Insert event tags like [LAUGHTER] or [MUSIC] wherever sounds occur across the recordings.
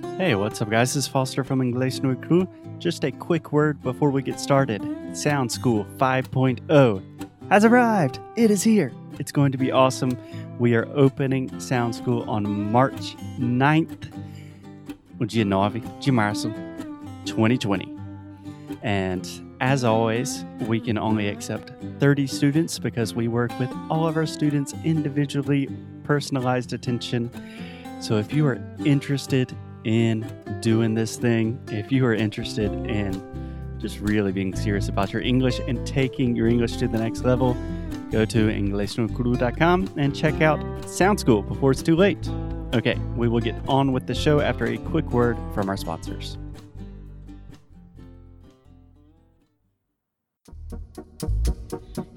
Hey, what's up, guys? This is Foster from Inglés no Cru. Just a quick word before we get started. Sound School 5.0 has arrived. It is here. It's going to be awesome. We are opening Sound School on March 9th, o dia 9 de março, 2020. And as always, we can only accept 30 students because we work with all of our students individually, personalized attention. So if you are interested in doing this thing, if you are interested in just really being serious about your English and taking your English to the next level, go to inglesnuecru.com and check out Sound School before it's too late. Okay, we will get on with the show after a quick word from our sponsors.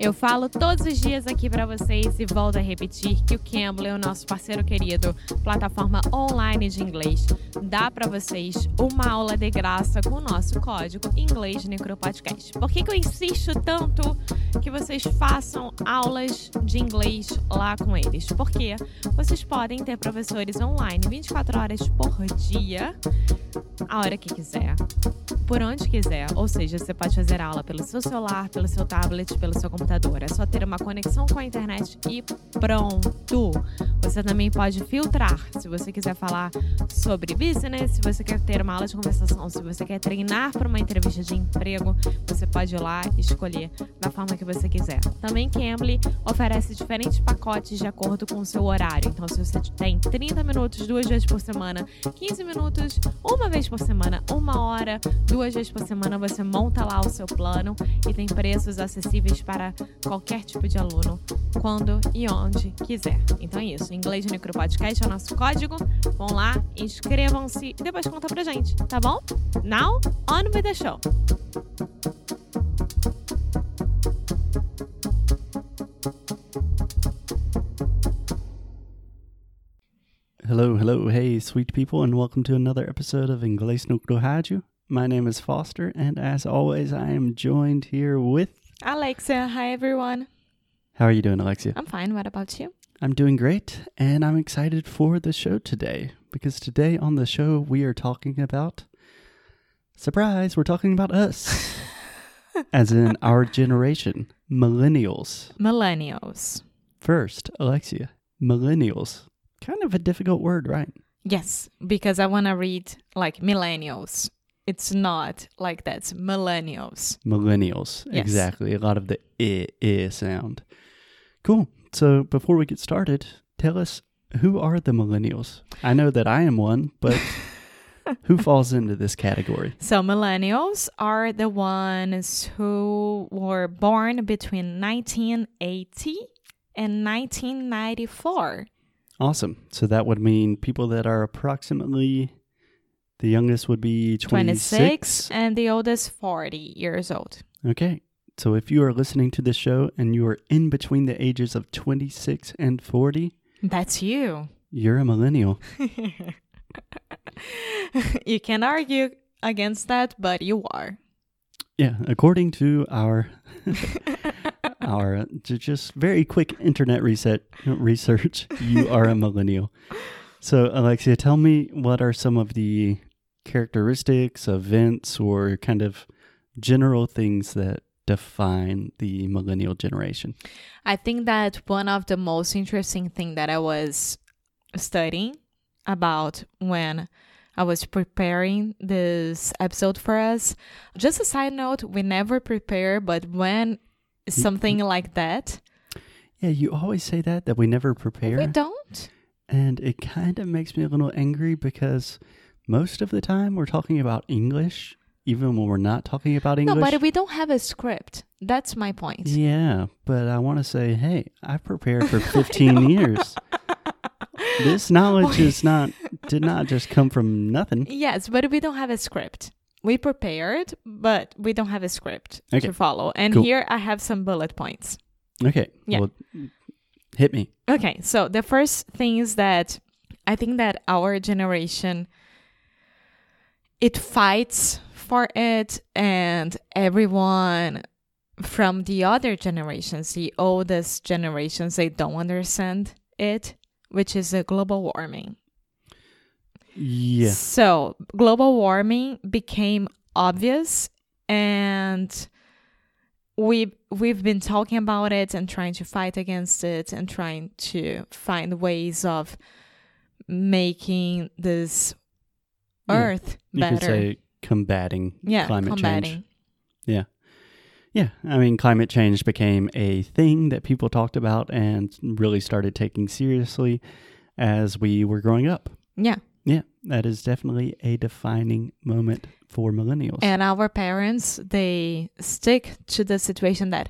Eu falo todos os dias aqui para vocês e volto a repetir que o Cambly é o nosso parceiro querido, plataforma online de inglês. Dá para vocês uma aula de graça com o nosso código Inglês Necropodcast. Por que, que eu insisto tanto que vocês façam aulas de inglês lá com eles? Porque vocês podem ter professores online 24 horas por dia, a hora que quiser, por onde quiser. Ou seja, você pode fazer aula pelo seu celular, pelo seu tablet, pelo seu computador. É só ter uma conexão com a internet e pronto. Você também pode filtrar. Se você quiser falar sobre business, se você quer ter uma aula de conversação, se você quer treinar para uma entrevista de emprego, você pode ir lá e escolher da forma que você quiser. Também Cambly oferece diferentes pacotes de acordo com o seu horário. Então, se você tem 30 minutos duas vezes por semana, 15 minutos uma vez por semana, uma hora duas vezes por semana, você monta lá o seu plano e tem preços acessíveis para qualquer tipo de aluno, quando e onde quiser. Então é isso. Inglês Necro Podcast é o nosso código. Vão lá, inscrevam-se e depois conta pra gente, tá bom? Now, on with the show. Hello, hello, hey, sweet people, and welcome to another episode of Inglés no Rádio. My name is Foster, and as always, I am joined here with. Alexia, hi everyone. How are you doing, Alexia? I'm fine. What about you? I'm doing great, and I'm excited for the show today because today on the show we are talking about surprise, we're talking about us. [LAUGHS] As in our generation, millennials. Millennials. First, Alexia, millennials. Kind of a difficult word, right? Yes, because I want to read like millennials. It's not like that. It's millennials. Millennials. Yes. Exactly. A lot of the I, I sound. Cool. So before we get started, tell us who are the millennials? I know that I am one, but [LAUGHS] who falls into this category? So, millennials are the ones who were born between 1980 and 1994. Awesome. So that would mean people that are approximately the youngest would be 26. 26 and the oldest 40 years old. Okay. So if you are listening to this show and you are in between the ages of 26 and 40, That's you. you're a millennial. [LAUGHS] you can argue against that, but you are. Yeah, according to our [LAUGHS] our just very quick internet reset research, [LAUGHS] you are a millennial. So, Alexia, tell me what are some of the characteristics, events, or kind of general things that define the millennial generation? I think that one of the most interesting thing that I was studying about when I was preparing this episode for us. Just a side note, we never prepare, but when something like that, Yeah, you always say that that we never prepare, we don't. and it kind of makes me a little angry because most of the time we're talking about English, even when we're not talking about English. No, but we don't have a script. That's my point. Yeah, but I want to say, hey, I've prepared for 15 [LAUGHS] years. This knowledge [LAUGHS] is not did not just come from nothing. Yes, but we don't have a script. We prepared, but we don't have a script Okay. to follow. And Cool. here I have some bullet points. Okay, Yeah. well, hit me. Okay, so the first thing is that I think that our generation it fights for it and everyone from the other generations, the oldest generations, they don't understand it, which is a global warming. Yeah. So global warming became obvious and we we've been talking about it and trying to fight against it and trying to find ways of making this Yeah. earth You better. could say combating yeah, climate combating. change. Yeah, I mean, climate change became a thing that people talked about and really started taking seriously as we were growing up. Yeah. That is definitely a defining moment for millennials. And our parents, they stick to the situation that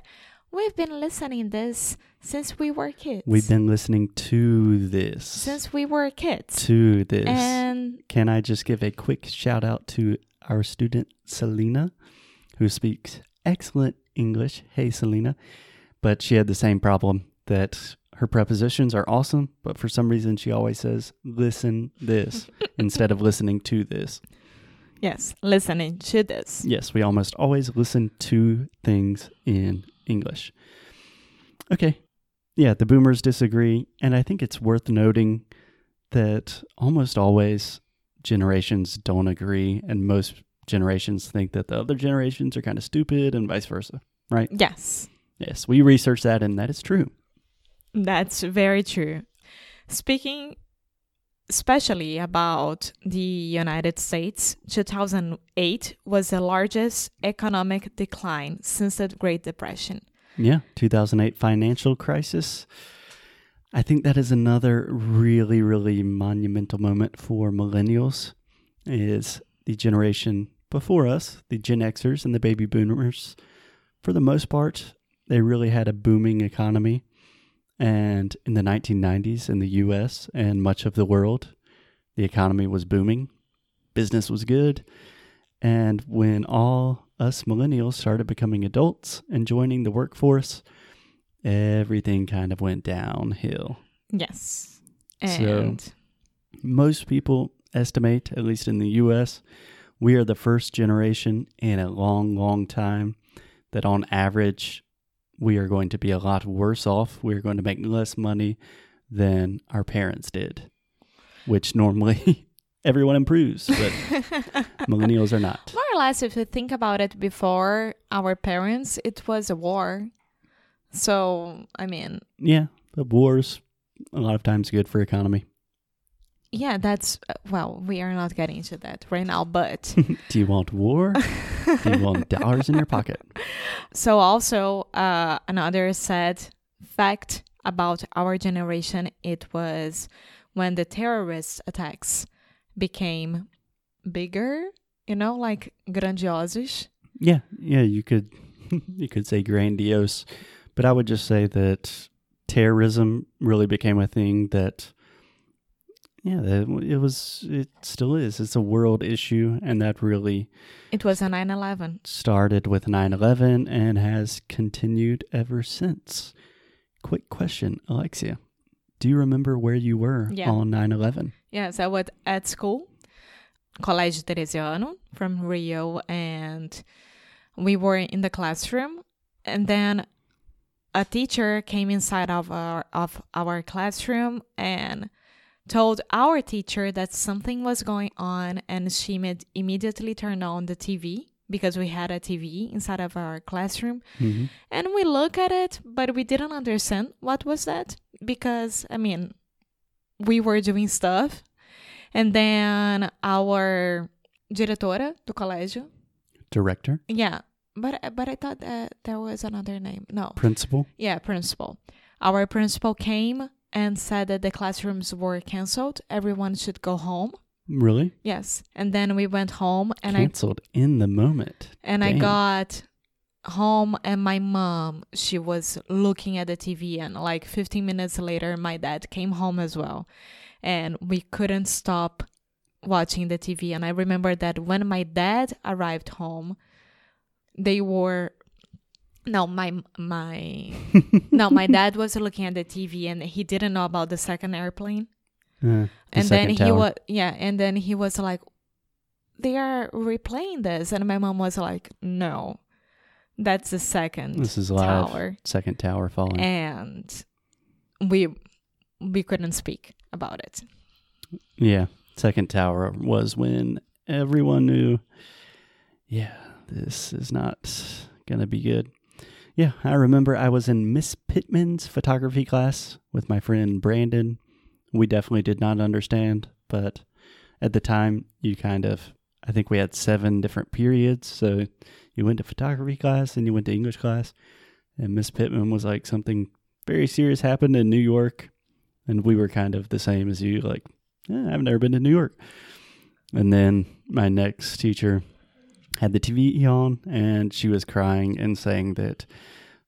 we've been listening this since we were kids. We've been listening to this. since we were kids. to this. And Can I just give a quick shout out to our student Selena, who speaks excellent English. Hey, Selena. But she had the same problem that her prepositions are awesome, but for some reason she always says, listen this [LAUGHS] instead of listening to this. yes, listening to this. Yes, we almost always listen to things in English. Okay. Yeah, the boomers disagree. And I think it's worth noting that almost always generations don't agree. And most generations think that the other generations are kind of stupid and vice versa. Right? Yes, Yes, we researched that and that is true. That's very true. Speaking especially about the United States, 2008 was the largest economic decline since the Great Depression. Yeah, 2008 financial crisis. I think that is another really, really monumental moment for millennials. Is the generation before us, the Gen Xers and the baby boomers, for the most part, they really had a booming economy. And in the 1990s in the US and much of the world, the economy was booming, business was good. And when all us millennials started becoming adults and joining the workforce, everything kind of went downhill. Yes. So- And Most people estimate, at least in the US, we are the first generation in a long, long time that on average we are going to be a lot worse off. We're going to make less money than our parents did, which normally [LAUGHS] everyone improves, but [LAUGHS] millennials are not. more or less, if you think about it, before our parents, it was a war. So, I mean, Yeah, the wars a lot of times good for economy. Yeah, that's, uh, well, we are not getting into that right now, but. [LAUGHS] Do you want war? Do you want dollars in your pocket? [LAUGHS] So also uh, another sad fact about our generation it was when the terrorist attacks became bigger, you know, like grandiosos. Yeah, yeah, you could [LAUGHS] you could say grandiose, but I would just say that terrorism really became a thing that yeah, it was it still is. It's a world issue and that really It was a 9/11. started with 9/11 and has continued ever since. Quick question, Alexia. Do you remember where you were Yeah. on 9/11? Yes, I was at school, Colégio Teresiano from Rio, and we were in the classroom, and then a teacher came inside of our of our classroom and told our teacher that something was going on, and she made immediately turned on the TV because we had a TV inside of our classroom, Mhm. and we look at it, but we didn't understand what was that because I mean, we were doing stuff, and then our diretora do colégio, Director, yeah, but but I thought that there was another name. No, principal? yeah, principal. Our principal came and said that the classrooms were canceled. Everyone should go home. Really? Yes, and then we went home, and I Canceled in the moment. and I got home and my mom she was looking at the TV and like 15 minutes later my dad came home as well and we couldn't stop watching the TV and I remember that when my dad arrived home they were no my my [LAUGHS] no my dad was looking at the TV and he didn't know about the second airplane Uh, the and then second he was yeah and then he was like they are replaying this and my mom was like no that's the second This is live. tower Second tower falling. and we we couldn't speak about it yeah. second tower was when everyone knew, yeah, this is not going to be good. Yeah, I remember I was in Miss Pittman's photography class with my friend Brandon. We definitely did not understand, but at the time, you kind of, I think we had seven different periods. So you went to photography class and you went to English class. And Miss Pittman was like, something very serious happened in New York. And we were kind of the same as you, like, eh, I've never been to New York. And then my next teacher had the TV on, and she was crying and saying that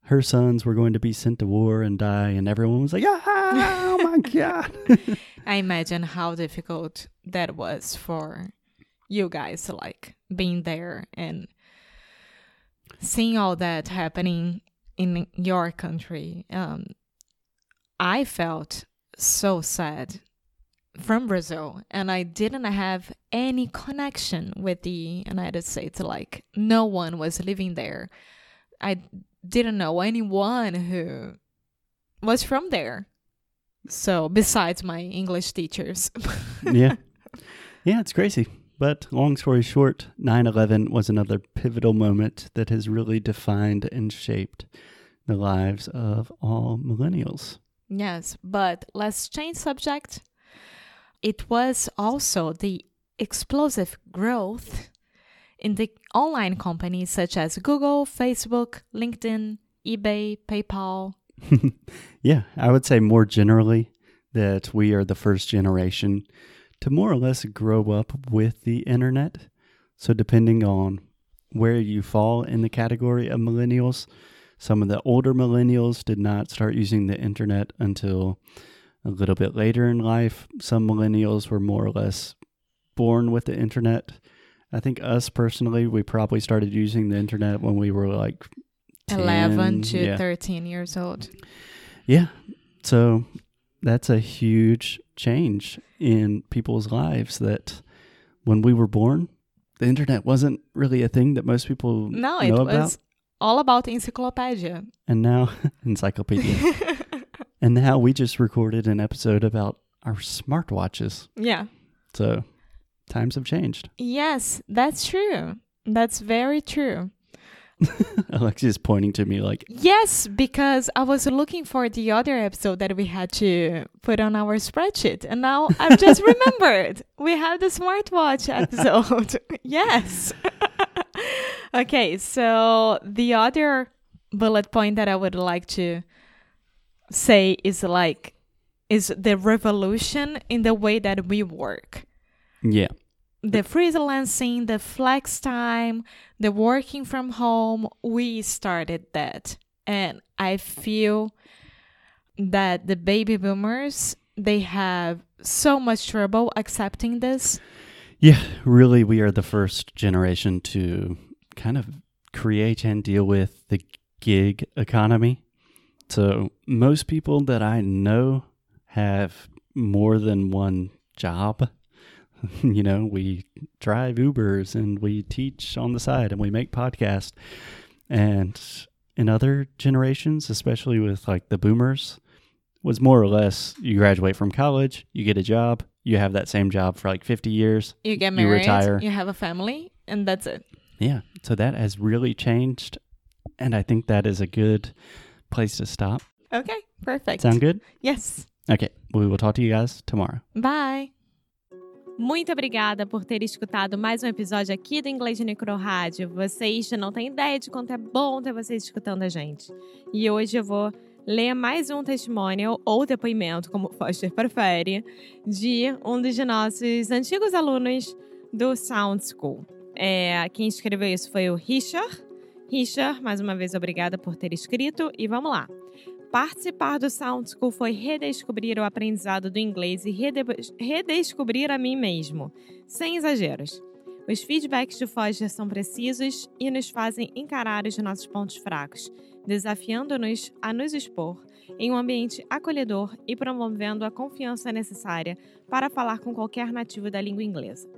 her sons were going to be sent to war and die, and everyone was like, ah, "Oh my [LAUGHS] god!" I imagine how difficult that was for you guys, like being there and seeing all that happening in your country. Um, I felt so sad from Brazil and I didn't have any connection with the United States. Like, no one was living there. I didn't know anyone who was from there. So, besides my English teachers. [LAUGHS] yeah. Yeah, it's crazy. But long story short, 9 11 was another pivotal moment that has really defined and shaped the lives of all millennials. Yes, but let's change subject it was also the explosive growth in the online companies such as Google, Facebook, LinkedIn, eBay, PayPal. [LAUGHS] yeah, I would say more generally that we are the first generation to more or less grow up with the internet. So, depending on where you fall in the category of millennials, some of the older millennials did not start using the internet until a little bit later in life. Some millennials were more or less born with the internet. I think us personally, we probably started using the internet when we were like 10, 11 to yeah. 13 years old. Yeah. So that's a huge change in people's lives that when we were born, the internet wasn't really a thing that most people no, it was about. all about encyclopedia. And now [LAUGHS] encyclopedia. [LAUGHS] And now we just recorded an episode about our smartwatches. Yeah. So times have changed. Yes, that's true. That's very true. [LAUGHS] Alexia's pointing to me like Yes, because I was looking for the other episode that we had to put on our spreadsheet and now I've just [LAUGHS] remembered. We have the smartwatch episode. [LAUGHS] yes. okay, so the other bullet point that I would like to say is like is the revolution in the way that we work. Yeah. The freelancing, the flex time, the working from home, we started that. And I feel that the baby boomers, they have so much trouble accepting this. Yeah, really, we are the first generation to kind of create and deal with the gig economy. So most people that I know have more than one job. [LAUGHS] you know, we drive Ubers and we teach on the side and we make podcasts. And in other generations, especially with like the boomers, was more or less you graduate from college, you get a job, you have that same job for like 50 years. You get married, you retire, you have a family, and that's it. Yeah. So that has really changed. And I think that is a good place to stop. Okay, perfect. Sound good? Yes. Okay, we will talk to you guys tomorrow. Bye. Muito obrigada por ter escutado mais um episódio aqui do Inglês de Micro Rádio. Vocês não têm ideia de quanto é bom ter vocês escutando a gente. E hoje eu vou ler mais um testemunho ou depoimento, como o Foster prefere, de um dos nossos antigos alunos do Sound School. É, quem escreveu isso foi o Richard. Richard, mais uma vez, obrigada por ter escrito. E vamos lá. Participar do Sound School foi redescobrir o aprendizado do inglês e redescobrir a mim mesmo, sem exageros. Os feedbacks de Foster são precisos e nos fazem encarar os nossos pontos fracos, desafiando-nos a nos expor em um ambiente acolhedor e promovendo a confiança necessária para falar com qualquer nativo da língua inglesa.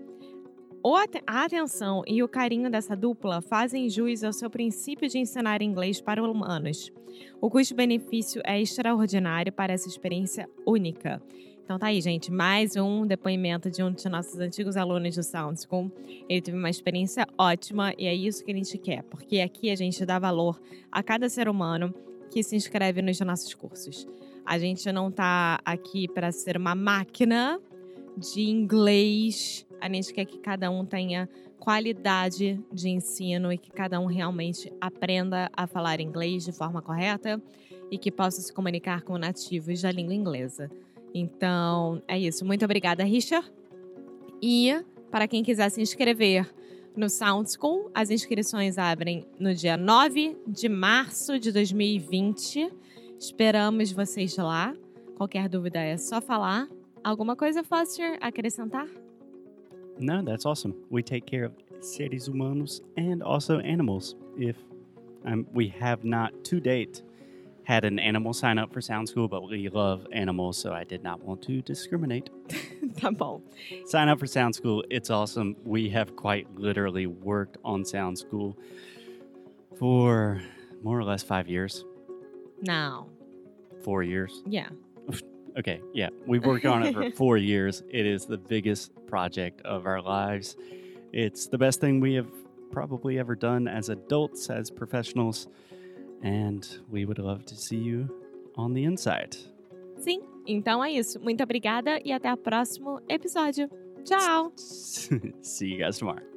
A atenção e o carinho dessa dupla fazem jus ao seu princípio de ensinar inglês para humanos. O custo-benefício é extraordinário para essa experiência única. Então tá aí, gente, mais um depoimento de um de nossos antigos alunos do Sound School. Ele teve uma experiência ótima e é isso que a gente quer, porque aqui a gente dá valor a cada ser humano que se inscreve nos nossos cursos. A gente não tá aqui para ser uma máquina de inglês. A gente quer que cada um tenha qualidade de ensino e que cada um realmente aprenda a falar inglês de forma correta e que possa se comunicar com nativos da língua inglesa. Então, é isso. Muito obrigada, Richard. E para quem quiser se inscrever no Sound School, as inscrições abrem no dia 9 de março de 2020. Esperamos vocês lá. Qualquer dúvida é só falar. Alguma coisa, Foster, acrescentar? No, that's awesome. We take care of seres humanos and also animals. If um, we have not to date had an animal sign up for Sound School, but we love animals, so I did not want to discriminate. [LAUGHS] bom. Sign up for Sound School. It's awesome. We have quite literally worked on Sound School for more or less five years, Now, four years. yeah. Okay, yeah, we've worked on it for [LAUGHS] four years. It is the biggest project of our lives. It's the best thing we have probably ever done as adults, as professionals, and we would love to see you on the inside. Sim, então é isso. Muito obrigada e até o próximo episódio. Tchau! [LAUGHS] see you guys tomorrow.